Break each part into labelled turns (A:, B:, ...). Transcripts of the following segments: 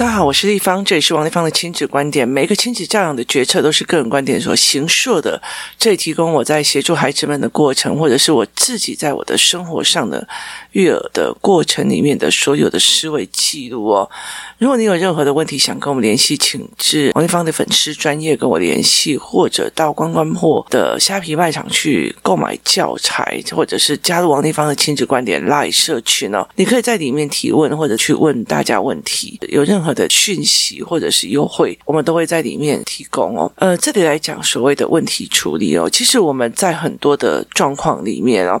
A: 大家好，我是丽芳，这里是王丽芳的亲子观点。每个亲子教养的决策都是个人观点所形塑的，这里提供我在协助孩子们的过程，或者是我自己在我的生活上的育儿的过程里面的所有的思维记录哦。如果你有任何的问题想跟我们联系，请至王丽芳的粉丝专业跟我联系，或者到关关破的虾皮卖场去购买教材，或者是加入王丽芳的亲子观点 Live 社群哦。你可以在里面提问，或者去问大家问题，有任何。的讯息或者是优惠，我们都会在里面提供哦。呃，这里来讲所谓的问题处理哦，其实我们在很多的状况里面哦。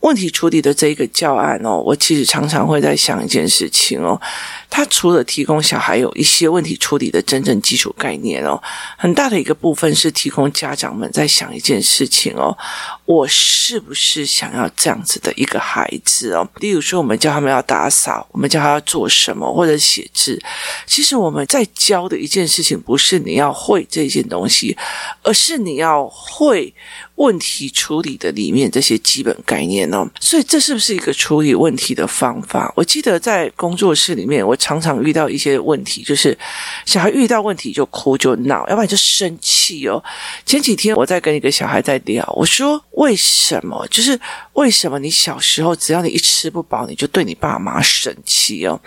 A: 问题处理的这一个教案哦，我其实常常会在想一件事情哦，它除了提供小孩有一些问题处理的真正基础概念哦，很大的一个部分是提供家长们在想一件事情哦，我是不是想要这样子的一个孩子哦？例如说，我们教他们要打扫，我们教他要做什么，或者写字，其实我们在教的一件事情不是你要会这件东西，而是你要会。问题处理的里面这些基本概念哦，所以这是不是一个处理问题的方法？我记得在工作室里面，我常常遇到一些问题，就是小孩遇到问题就哭就闹，要不然就生气哦。前几天我在跟一个小孩在聊，我说为什么？就是为什么你小时候只要你一吃不饱，你就对你爸妈生气哦？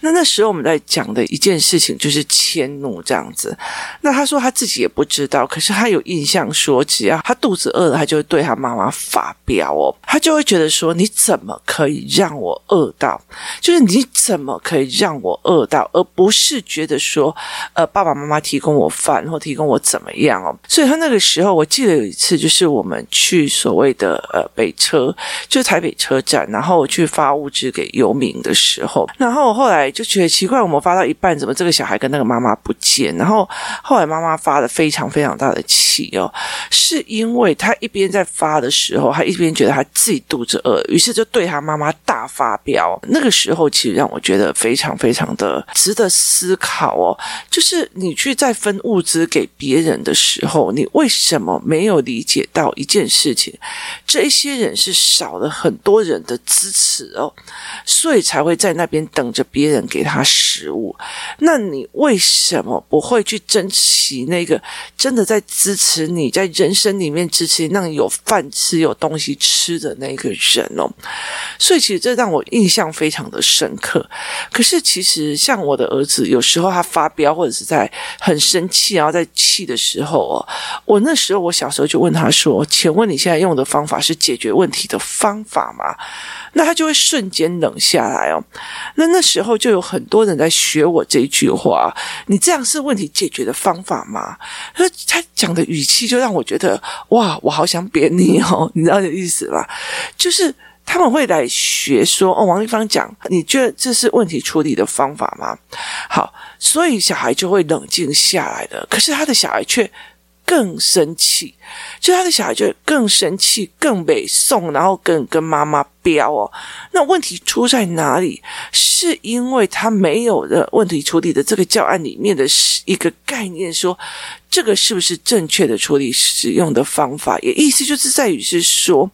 A: 那那时候我们在讲的一件事情就是迁怒这样子。那他说他自己也不知道，可是他有印象说，只要他肚子。饿了，他就会对他妈妈发飙哦，他就会觉得说：“你怎么可以让我饿到？就是你怎么可以让我饿到，而不是觉得说，呃，爸爸妈妈提供我饭或提供我怎么样哦？”所以他那个时候，我记得有一次，就是我们去所谓的呃北车，就是台北车站，然后我去发物资给游民的时候，然后我后来就觉得奇怪，我们发到一半，怎么这个小孩跟那个妈妈不见？然后后来妈妈发了非常非常大的气哦，是因为。他一边在发的时候，他一边觉得他自己肚子饿，于是就对他妈妈大发飙。那个时候，其实让我觉得非常非常的值得思考哦。就是你去在分物资给别人的时候，你为什么没有理解到一件事情？这一些人是少了很多人的支持哦，所以才会在那边等着别人给他食物。那你为什么不会去珍惜那个真的在支持你在人生里面支持？让你有饭吃、有东西吃的那个人哦，所以其实这让我印象非常的深刻。可是其实像我的儿子，有时候他发飙或者是在很生气，然后在气的时候哦，我那时候我小时候就问他说：“请问你现在用的方法是解决问题的方法吗？”那他就会瞬间冷下来哦。那那时候就有很多人在学我这一句话：“你这样是问题解决的方法吗？”他他讲的语气就让我觉得哇。我好想扁你哦，你知道这意思吧？就是他们会来学说哦，王一芳讲，你觉得这是问题处理的方法吗？好，所以小孩就会冷静下来的。可是他的小孩却更生气，就他的小孩就更生气，更被送，然后更跟妈妈飙哦。那问题出在哪里？是因为他没有的问题处理的这个教案里面的一个概念说。这个是不是正确的处理使用的方法？也意思就是在于是说，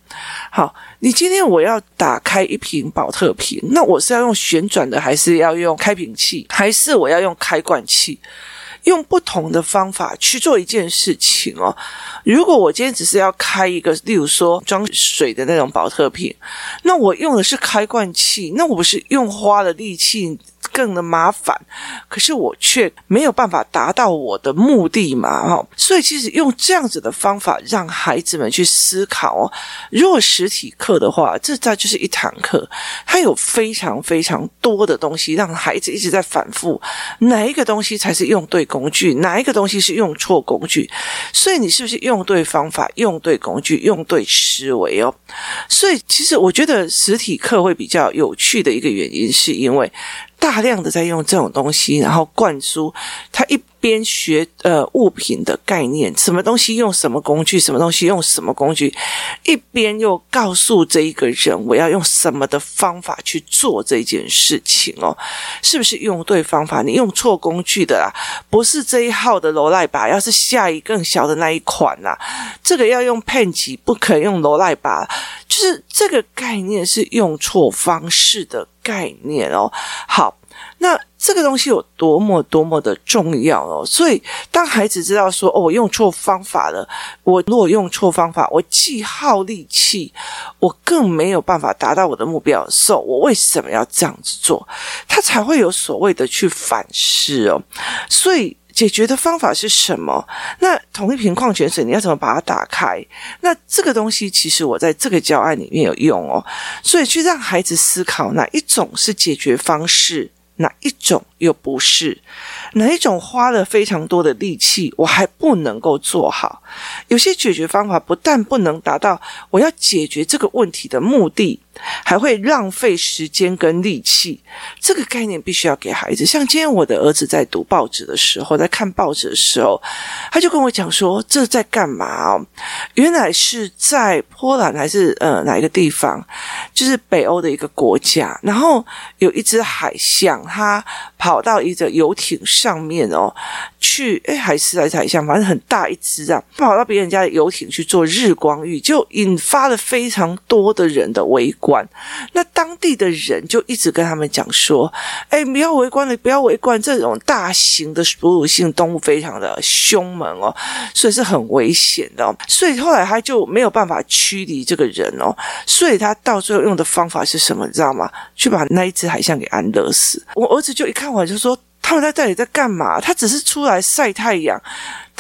A: 好，你今天我要打开一瓶宝特瓶，那我是要用旋转的，还是要用开瓶器，还是我要用开罐器？用不同的方法去做一件事情哦。如果我今天只是要开一个，例如说装水的那种保特瓶，那我用的是开罐器，那我不是用花了力气？更的麻烦，可是我却没有办法达到我的目的嘛，哈！所以其实用这样子的方法让孩子们去思考哦。如果实体课的话，这再就是一堂课，它有非常非常多的东西，让孩子一直在反复，哪一个东西才是用对工具，哪一个东西是用错工具？所以你是不是用对方法、用对工具、用对思维哦？所以其实我觉得实体课会比较有趣的一个原因，是因为。大量的在用这种东西，然后灌输他一边学呃物品的概念，什么东西用什么工具，什么东西用什么工具，一边又告诉这一个人我要用什么的方法去做这件事情哦，是不是用对方法？你用错工具的啦，不是这一号的罗赖把，要是下一更小的那一款啦，这个要用 Pen 级，不可用罗赖把，就是这个概念是用错方式的概念哦。好。那这个东西有多么多么的重要哦。所以当孩子知道说，哦，我用错方法了，我如果用错方法，我既耗力气，我更没有办法达到我的目标的时候，我为什么要这样子做？他才会有所谓的去反思哦。所以。解决的方法是什么？那同一瓶矿泉水，你要怎么把它打开？那这个东西其实我在这个教案里面有用哦，所以去让孩子思考哪一种是解决方式，哪一种又不是，哪一种花了非常多的力气，我还不能够做好。有些解决方法不但不能达到我要解决这个问题的目的。还会浪费时间跟力气，这个概念必须要给孩子。像今天我的儿子在读报纸的时候，在看报纸的时候，他就跟我讲说：“这在干嘛哦？原来是在波兰还是呃哪一个地方？就是北欧的一个国家。然后有一只海象，它跑到一个游艇上面哦，去哎还是海象，反正很大一只啊，跑到别人家的游艇去做日光浴，就引发了非常多的人的围观。”那当地的人就一直跟他们讲说：“哎，不要围观了，不要围观！这种大型的哺乳性动物非常的凶猛哦，所以是很危险的。所以后来他就没有办法驱离这个人哦。所以他到最后用的方法是什么？你知道吗？去把那一只海象给安乐死。我儿子就一看完就说：他们在这里在干嘛？他只是出来晒太阳。”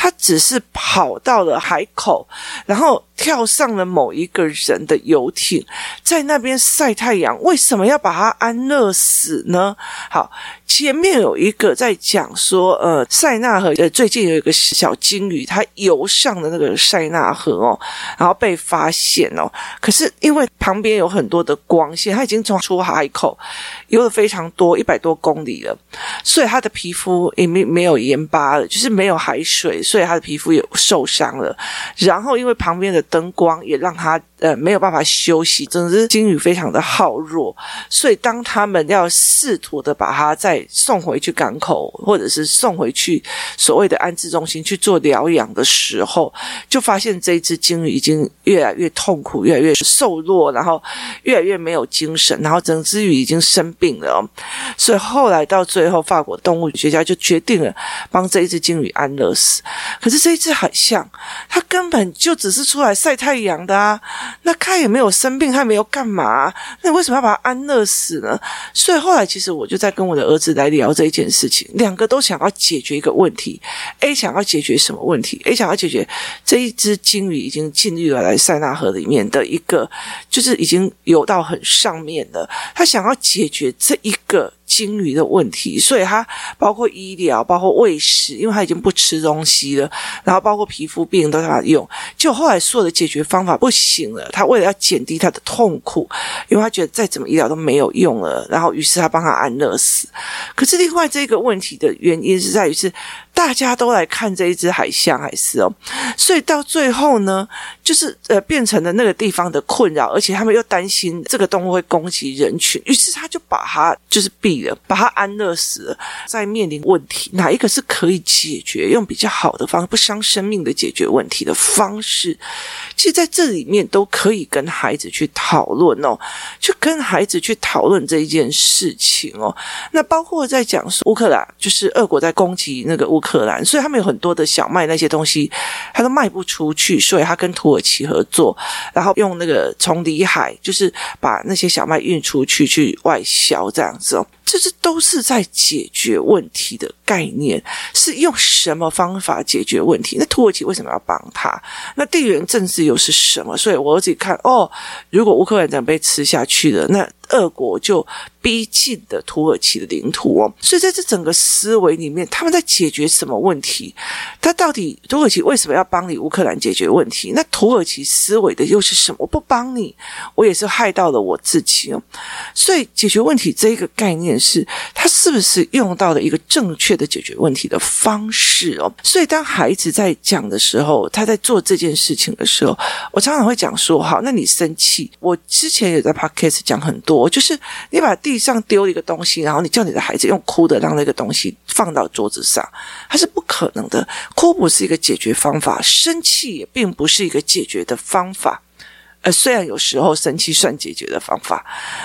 A: 他只是跑到了海口，然后跳上了某一个人的游艇，在那边晒太阳。为什么要把他安乐死呢？好。前面有一个在讲说，呃，塞纳河，呃，最近有一个小鲸鱼，它游上了那个塞纳河哦，然后被发现哦。可是因为旁边有很多的光线，它已经从出海口游了非常多，一百多公里了，所以它的皮肤也没没有盐巴了，就是没有海水，所以他的皮肤也受伤了。然后因为旁边的灯光也让他呃没有办法休息，总之鲸鱼非常的耗弱，所以当他们要试图的把它再送回去港口，或者是送回去所谓的安置中心去做疗养的时候，就发现这只鲸鱼已经越来越痛苦，越来越瘦弱，然后越来越没有精神，然后整只鱼已经生病了。所以后来到最后，法国动物学家就决定了帮这一只鲸鱼安乐死。可是这一只海象，它根本就只是出来晒太阳的啊，那他也没有生病，他也没有干嘛？那你为什么要把他安乐死呢？所以后来其实我就在跟我的儿子。来聊这一件事情，两个都想要解决一个问题。A 想要解决什么问题？A 想要解决这一只鲸鱼已经进入了来塞纳河里面的一个，就是已经游到很上面了。他想要解决这一个。鲸鱼的问题，所以它包括医疗，包括喂食，因为它已经不吃东西了，然后包括皮肤病都让它用。就后来所有的解决方法不行了，他为了要减低他的痛苦，因为他觉得再怎么医疗都没有用了，然后于是他帮他安乐死。可是另外这个问题的原因是在于是。大家都来看这一只海象，还是哦，所以到最后呢，就是呃变成了那个地方的困扰，而且他们又担心这个动物会攻击人群，于是他就把它就是把他安乐死了。在面临问题，哪一个是可以解决，用比较好的方式，不伤生命的解决问题的方式？其实在这里面都可以跟孩子去讨论哦，去跟孩子去讨论这一件事情哦。那包括在讲说乌克兰，就是俄国在攻击那个。乌克兰，所以他们有很多的小麦那些东西，他都卖不出去，所以他跟土耳其合作，然后用那个从里海，就是把那些小麦运出去去外销这样子哦。这是都是在解决问题的概念，是用什么方法解决问题？那土耳其为什么要帮他？那地缘政治又是什么？所以我自己看哦，如果乌克兰人被吃下去了，那俄国就逼近的土耳其的领土哦。所以在这整个思维里面，他们在解决什么问题？他到底土耳其为什么要帮你乌克兰解决问题？那土耳其思维的又是什么？我不帮你，我也是害到了我自己哦。所以解决问题这一个概念。是他是不是用到了一个正确的解决问题的方式哦？所以当孩子在讲的时候，他在做这件事情的时候，我常常会讲说：好，那你生气？我之前也在 podcast 讲很多，我就是你把地上丢一个东西，然后你叫你的孩子用哭的让那个东西放到桌子上，它是不可能的。哭不是一个解决方法，生气也并不是一个解决的方法。呃，虽然有时候生气算解决的方法，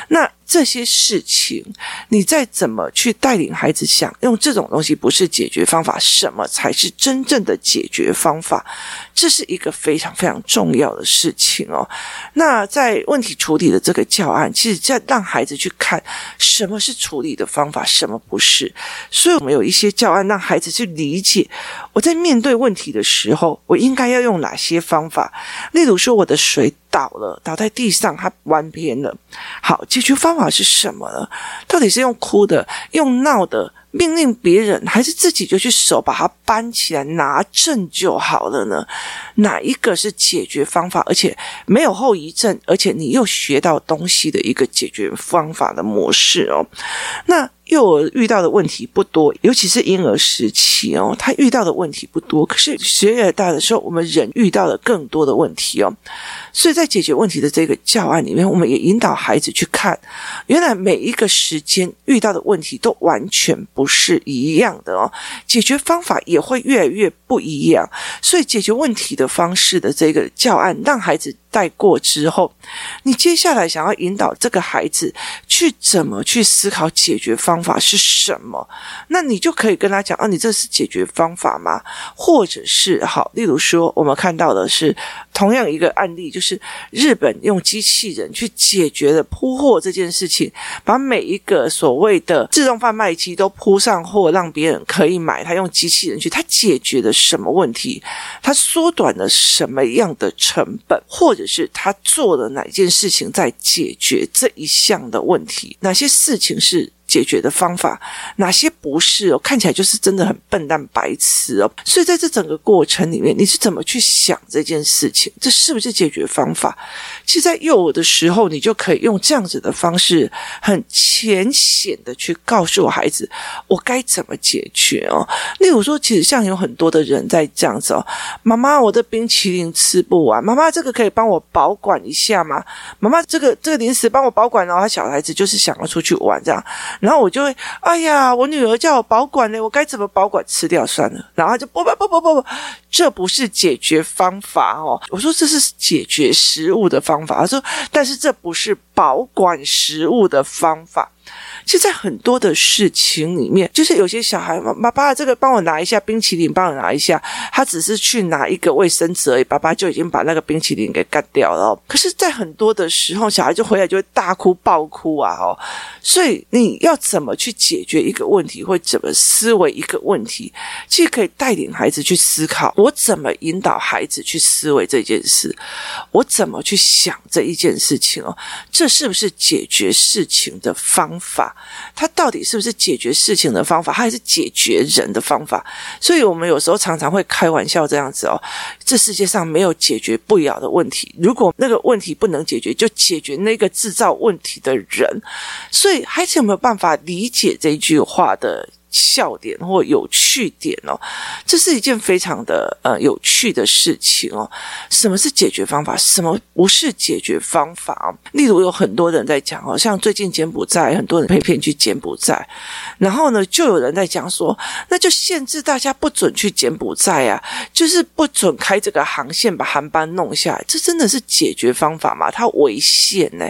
A: 那这些事情，你再怎么去带领孩子想，用这种东西不是解决方法，什么才是真正的解决方法？这是一个非常非常重要的事情哦。那在问题处理的这个教案，其实在让孩子去看什么是处理的方法，什么不是。所以我们有一些教案，让孩子去理解，我在面对问题的时候，我应该要用哪些方法。例如说，我的水倒了，倒在地上，它弯偏了。好，解决方方法是什么呢？到底是用哭的，用闹的？命令别人，还是自己就去手把它搬起来拿正就好了呢？哪一个是解决方法，而且没有后遗症，而且你又学到东西的一个解决方法的模式哦？那。幼儿遇到的问题不多，尤其是婴儿时期哦，他遇到的问题不多。可是学越大的时候，我们人遇到了更多的问题哦。所以在解决问题的这个教案里面，我们也引导孩子去看，原来每一个时间遇到的问题都完全不是一样的哦，解决方法也会越来越不一样。所以解决问题的方式的这个教案，让孩子。带过之后，你接下来想要引导这个孩子去怎么去思考解决方法是什么？那你就可以跟他讲：啊，你这是解决方法吗？或者是好，例如说，我们看到的是同样一个案例，就是日本用机器人去解决了铺货这件事情，把每一个所谓的自动贩卖机都铺上货，让别人可以买。他用机器人去，他解决了什么问题？他缩短了什么样的成本？或者是他做了哪件事情在解决这一项的问题？哪些事情是？解决的方法哪些不是哦？看起来就是真的很笨蛋白痴哦。所以在这整个过程里面，你是怎么去想这件事情？这是不是解决方法？其实，在幼儿的时候，你就可以用这样子的方式，很浅显的去告诉孩子，我该怎么解决哦。例如说，其实像有很多的人在这样子哦，妈妈，我的冰淇淋吃不完，妈妈，这个可以帮我保管一下吗？妈妈，这个这个零食帮我保管哦。他小孩子就是想要出去玩这样。然后我就会，哎呀，我女儿叫我保管呢，我该怎么保管？吃掉算了。然后就不不不不不不，这不是解决方法哦。我说这是解决食物的方法。他说，但是这不是保管食物的方法。其实，在很多的事情里面，就是有些小孩，爸爸，这个帮我拿一下冰淇淋，帮我拿一下。他只是去拿一个卫生纸而已，爸爸就已经把那个冰淇淋给干掉了。可是，在很多的时候，小孩就回来就会大哭、爆哭啊！哦，所以你要怎么去解决一个问题，或怎么思维一个问题，其实可以带领孩子去思考：我怎么引导孩子去思维这件事？我怎么去想这一件事情？哦，这这是不是解决事情的方法？它到底是不是解决事情的方法，还是解决人的方法？所以我们有时候常常会开玩笑这样子哦，这世界上没有解决不了的问题，如果那个问题不能解决，就解决那个制造问题的人。所以孩子有没有办法理解这句话的笑点或有趣点哦，这是一件非常的呃有趣的事情哦。什么是解决方法？什么不是解决方法哦？例如有很多人在讲哦，像最近柬埔寨很多人被骗去柬埔寨，然后呢，就有人在讲说，那就限制大家不准去柬埔寨啊，就是不准开这个航线，把航班弄下来。这真的是解决方法吗？它违宪呢，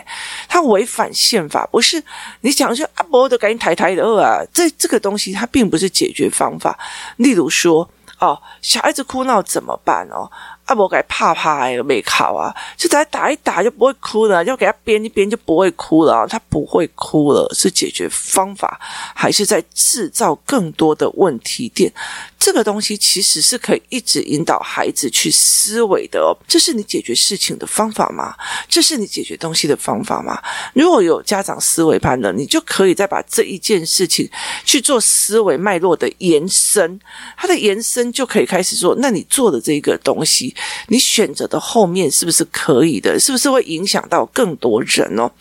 A: 它违反宪法，不是你讲说阿伯都赶紧抬抬的啊，这这个东西。它并不是解决方法。例如说，哦，小孩子哭闹怎么办哦？啊，我给怕怕也没考啊，就给他打一打就不会哭了，就给他编一编就不会哭了。他不会哭了，是解决方法，还是在制造更多的问题点？这个东西其实是可以一直引导孩子去思维的哦。这是你解决事情的方法吗？这是你解决东西的方法吗？如果有家长思维班的，你就可以再把这一件事情去做思维脉络的延伸。它的延伸就可以开始做：那你做的这个东西，你选择的后面是不是可以的？是不是会影响到更多人哦？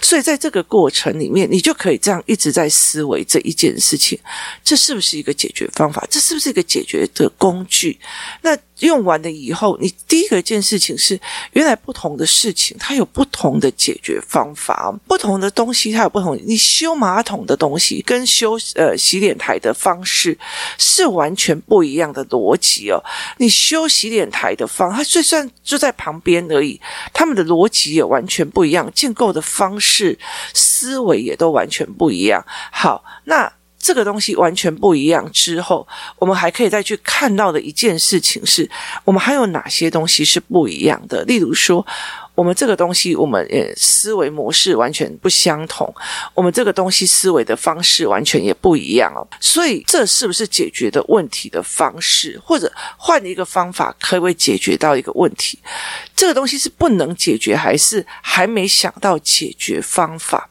A: 所以在这个过程里面，你就可以这样一直在思维这一件事情：这是不是一个解决方法？这是不是？一个解决的工具，那用完了以后，你第一个一件事情是，原来不同的事情它有不同的解决方法，不同的东西它有不同。你修马桶的东西跟修呃洗脸台的方式是完全不一样的逻辑哦。你修洗脸台的方，它就算就在旁边而已，他们的逻辑也完全不一样，建构的方式、思维也都完全不一样。好，那。这个东西完全不一样之后，我们还可以再去看到的一件事情是，我们还有哪些东西是不一样的？例如说，我们这个东西，我们呃思维模式完全不相同，我们这个东西思维的方式完全也不一样哦。所以，这是不是解决的问题的方式？或者换一个方法，可不可以解决到一个问题？这个东西是不能解决，还是还没想到解决方法？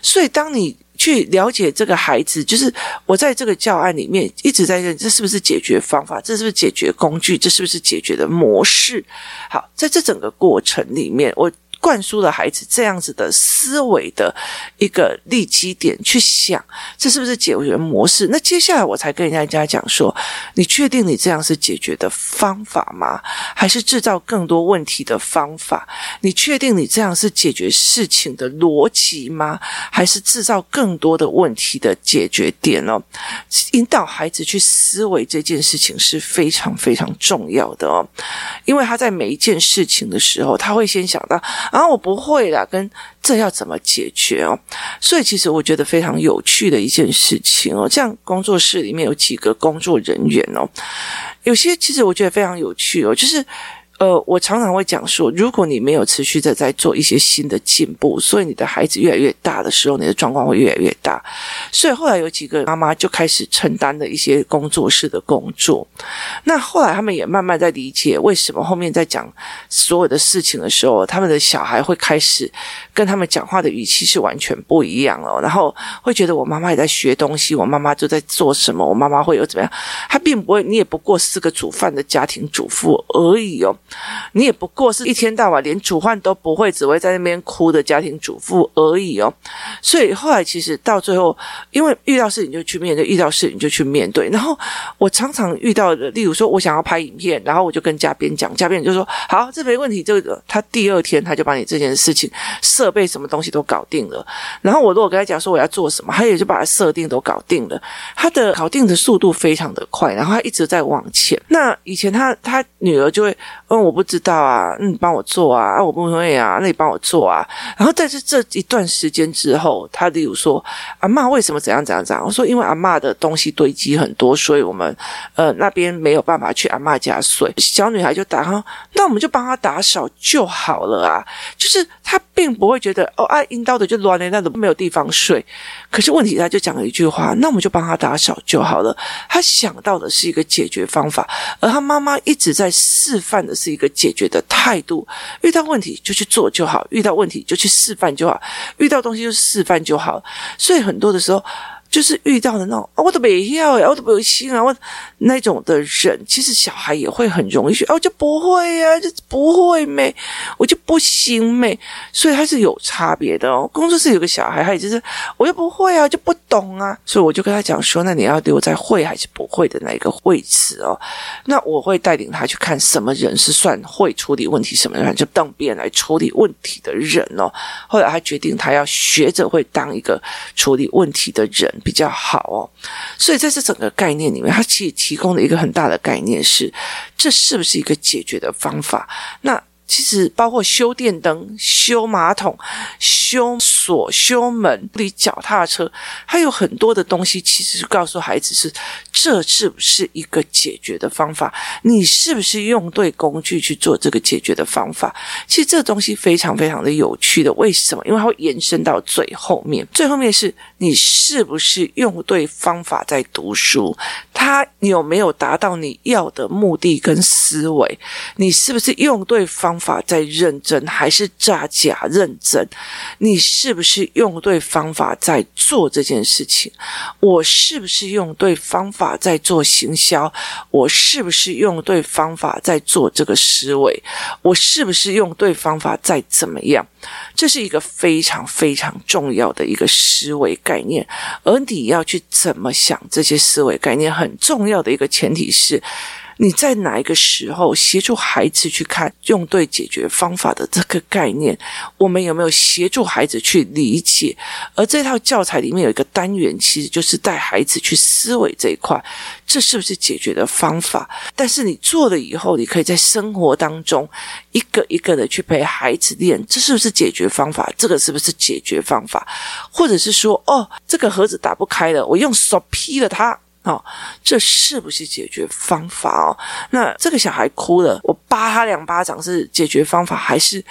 A: 所以，当你去了解这个孩子，就是我在这个教案里面一直在认，这是不是解决方法？这是不是解决工具？这是不是解决的模式？好，在这整个过程里面，我。灌输了孩子这样子的思维的一个立基点去想，这是不是解决模式？那接下来我才跟人家讲说，你确定你这样是解决的方法吗？还是制造更多问题的方法？你确定你这样是解决事情的逻辑吗？还是制造更多的问题的解决点哦？引导孩子去思维这件事情是非常非常重要的哦，因为他在每一件事情的时候，他会先想到。然后我不会啦，跟这要怎么解决哦？所以其实我觉得非常有趣的一件事情哦，这样工作室里面有几个工作人员哦，有些其实我觉得非常有趣哦，就是。呃，我常常会讲说，如果你没有持续的在做一些新的进步，所以你的孩子越来越大的时候，你的状况会越来越大。所以后来有几个妈妈就开始承担了一些工作室的工作。那后来他们也慢慢在理解为什么后面在讲所有的事情的时候，他们的小孩会开始跟他们讲话的语气是完全不一样哦。然后会觉得我妈妈也在学东西，我妈妈就在做什么，我妈妈会有怎么样？他并不会，你也不过是个煮饭的家庭主妇而已哦。你也不过是一天到晚连煮饭都不会，只会在那边哭的家庭主妇而已哦。所以后来其实到最后，因为遇到事情就去面对，遇到事情就去面对。然后我常常遇到的，例如说我想要拍影片，然后我就跟嘉宾讲，嘉宾就说好，这没问题。这个他第二天他就把你这件事情设备什么东西都搞定了。然后我如果跟他讲说我要做什么，他也就把他设定都搞定了。他的搞定的速度非常的快，然后他一直在往前。那以前他他女儿就会我。不知道啊，你帮我做啊，啊，我不会啊，那你帮我做啊。然后，但是这一段时间之后，他例如说，阿嬷为什么怎样怎样怎样？我说，因为阿嬷的东西堆积很多，所以我们呃那边没有办法去阿嬷家睡。小女孩就打哈，那我们就帮她打扫就好了啊。就是她并不会觉得哦，爱阴道的就乱了，那都没有地方睡。可是问题，他就讲了一句话，那我们就帮他打扫就好了。他想到的是一个解决方法，而他妈妈一直在示范的是。一个解决的态度，遇到问题就去做就好，遇到问题就去示范就好，遇到东西就示范就好。所以很多的时候。就是遇到的那种，哦、我都没要呀，我都没有心啊，我那种的人，其实小孩也会很容易学，哦，就不会呀、啊，就不会没，我就不行没，所以他是有差别的哦。工作室有个小孩，他也就是，我就不会啊，就不懂啊，所以我就跟他讲说，那你要留在会还是不会的那一个位置哦。那我会带领他去看什么人是算会处理问题，什么人就当别人来处理问题的人哦。后来他决定，他要学着会当一个处理问题的人。比较好哦，所以在这整个概念里面，它其实提供了一个很大的概念是，这是不是一个解决的方法？那。其实包括修电灯、修马桶、修锁、修门、理脚踏车，还有很多的东西。其实是告诉孩子是，这是不是一个解决的方法？你是不是用对工具去做这个解决的方法？其实这东西非常非常的有趣的。为什么？因为它会延伸到最后面。最后面是你是不是用对方法在读书？他有没有达到你要的目的跟思维？你是不是用对方法在认真，还是诈假认真？你是不是用对方法在做这件事情？我是不是用对方法在做行销？我是不是用对方法在做这个思维？我是不是用对方法在怎么样？这是一个非常非常重要的一个思维概念，而你要去怎么想这些思维概念，很重要的一个前提是，你在哪一个时候协助孩子去看用对解决方法的这个概念？我们有没有协助孩子去理解？而这套教材里面有一个单元，其实就是带孩子去思维这一块，这是不是解决的方法？但是你做了以后，你可以在生活当中一个一个的去陪孩子练，这是不是解决方法？这个是不是解决方法？或者是说，哦，这个盒子打不开了，我用手劈了它。哦，这是不是解决方法哦？那这个小孩哭了，我扒他两巴掌是解决方法，还是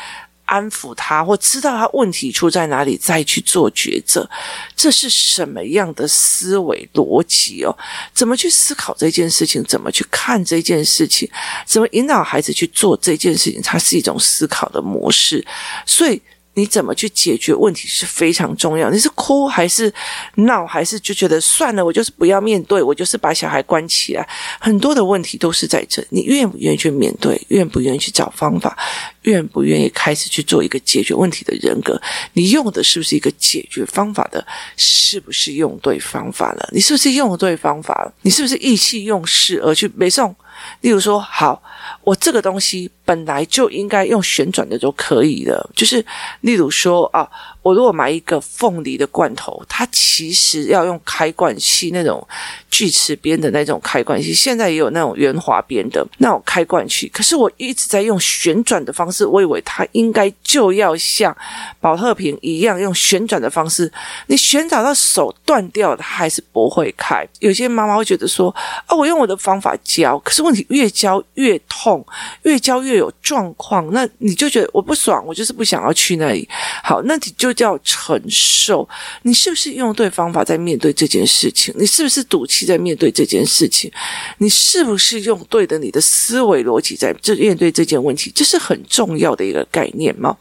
A: 安抚他，或知道他问题出在哪里，再去做抉择？这是什么样的思维逻辑哦？怎么去思考这件事情？怎么去看这件事情？怎么引导孩子去做这件事情？它是一种思考的模式，所以。你怎么去解决问题是非常重要。你是哭还是闹，还是就觉得算了，我就是不要面对，我就是把小孩关起来。很多的问题都是在这，你愿不愿意去面对，愿不愿意去找方法，愿不愿意开始去做一个解决问题的人格？你用的是不是一个解决方法的？是不是用对方法了？你是不是用对方法了？你是不是意气用事而去背诵？例如说，好，我这个东西本来就应该用旋转的就可以了。就是，例如说啊，我如果买一个凤梨的罐头，它其实要用开罐器那种锯齿边的那种开罐器，现在也有那种圆滑边的那种开罐器。可是我一直在用旋转的方式，我以为它应该就要像宝特瓶一样用旋转的方式。你旋转到手断掉，它还是不会开。有些妈妈会觉得说，啊，我用我的方法教，可是我问题越教越痛，越教越有状况，那你就觉得我不爽，我就是不想要去那里。好，那你就叫承受。你是不是用对方法在面对这件事情？你是不是赌气在面对这件事情？你是不是用对的你的思维逻辑在这面对这件问题？这是很重要的一个概念嘛。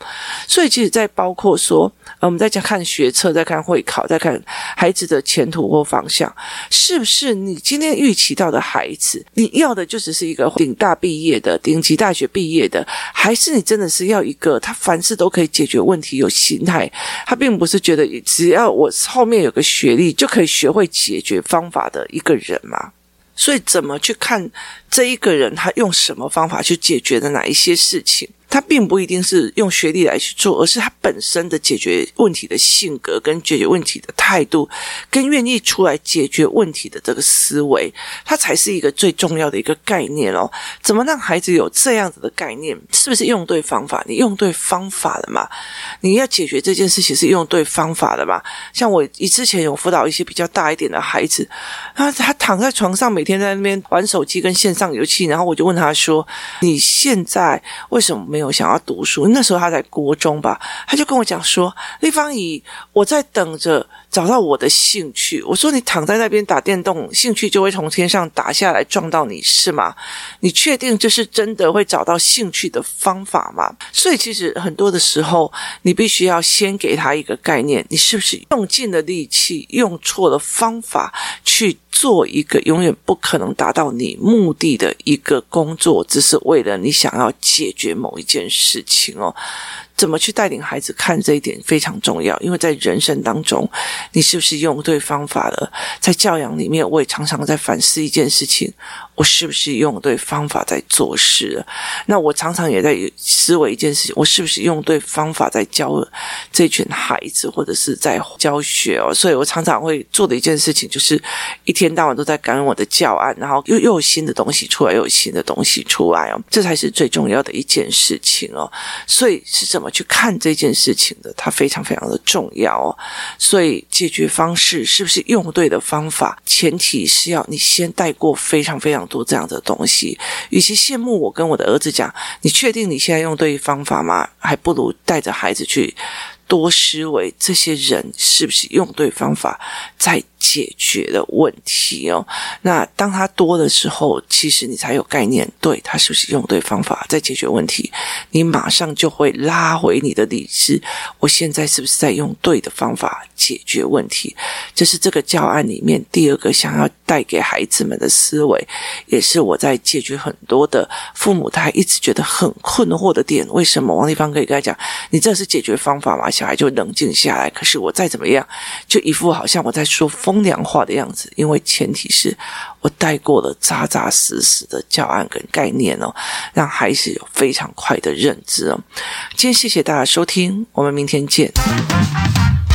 A: 所以，其实，在包括说，呃，我们在家看学测，在看会考，在看孩子的前途或方向，是不是你今天预期到的孩子，你要的就确实是一个顶大毕业的、顶级大学毕业的，还是你真的是要一个他凡事都可以解决问题、有心态？他并不是觉得只要我后面有个学历就可以学会解决方法的一个人嘛？所以，怎么去看这一个人，他用什么方法去解决的哪一些事情？他并不一定是用学历来去做，而是他本身的解决问题的性格，跟解决问题的态度，跟愿意出来解决问题的这个思维，它才是一个最重要的一个概念哦。怎么让孩子有这样子的概念？是不是用对方法？你用对方法了嘛？你要解决这件事情是用对方法的嘛？像我以之前有辅导一些比较大一点的孩子，他他躺在床上，每天在那边玩手机跟线上游戏，然后我就问他说：“你现在为什么没？”没有想要读书，那时候他在国中吧，他就跟我讲说：“丽芳姨，我在等着。”找到我的兴趣，我说你躺在那边打电动，兴趣就会从天上打下来撞到你，是吗？你确定这是真的会找到兴趣的方法吗？所以其实很多的时候，你必须要先给他一个概念，你是不是用尽了力气，用错了方法去做一个永远不可能达到你目的的一个工作，只是为了你想要解决某一件事情哦。怎么去带领孩子看这一点非常重要，因为在人生当中，你是不是用对方法了？在教养里面，我也常常在反思一件事情。我是不是用对方法在做事？那我常常也在思维一件事情：我是不是用对方法在教这群孩子，或者是在教学哦？所以我常常会做的一件事情，就是一天到晚都在赶我的教案，然后又又有新的东西出来，又有新的东西出来哦。这才是最重要的一件事情哦。所以是怎么去看这件事情的？它非常非常的重要哦。所以解决方式是不是用对的方法？前提是要你先带过非常非常。多这样的东西，与其羡慕我跟我的儿子讲，你确定你现在用对方法吗？还不如带着孩子去多思维，这些人是不是用对方法在解决的问题哦，那当他多的时候，其实你才有概念，对他是不是用对方法在解决问题，你马上就会拉回你的理智。我现在是不是在用对的方法解决问题？这是这个教案里面第二个想要带给孩子们的思维，也是我在解决很多的父母他一直觉得很困惑的点。为什么王丽芳可以跟他讲，你这是解决方法吗？小孩就冷静下来。可是我再怎么样，就一副好像我在说。风凉话的样子，因为前提是我带过了扎扎实实的教案跟概念哦，让孩子有非常快的认知哦。今天谢谢大家收听，我们明天见。